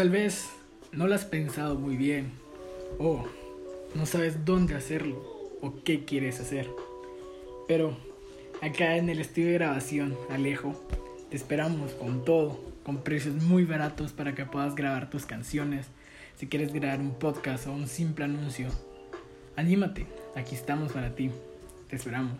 Tal vez no lo has pensado muy bien o no sabes dónde hacerlo o qué quieres hacer. Pero acá en el estudio de grabación, Alejo, te esperamos con todo, con precios muy baratos para que puedas grabar tus canciones. Si quieres grabar un podcast o un simple anuncio, anímate, aquí estamos para ti. Te esperamos.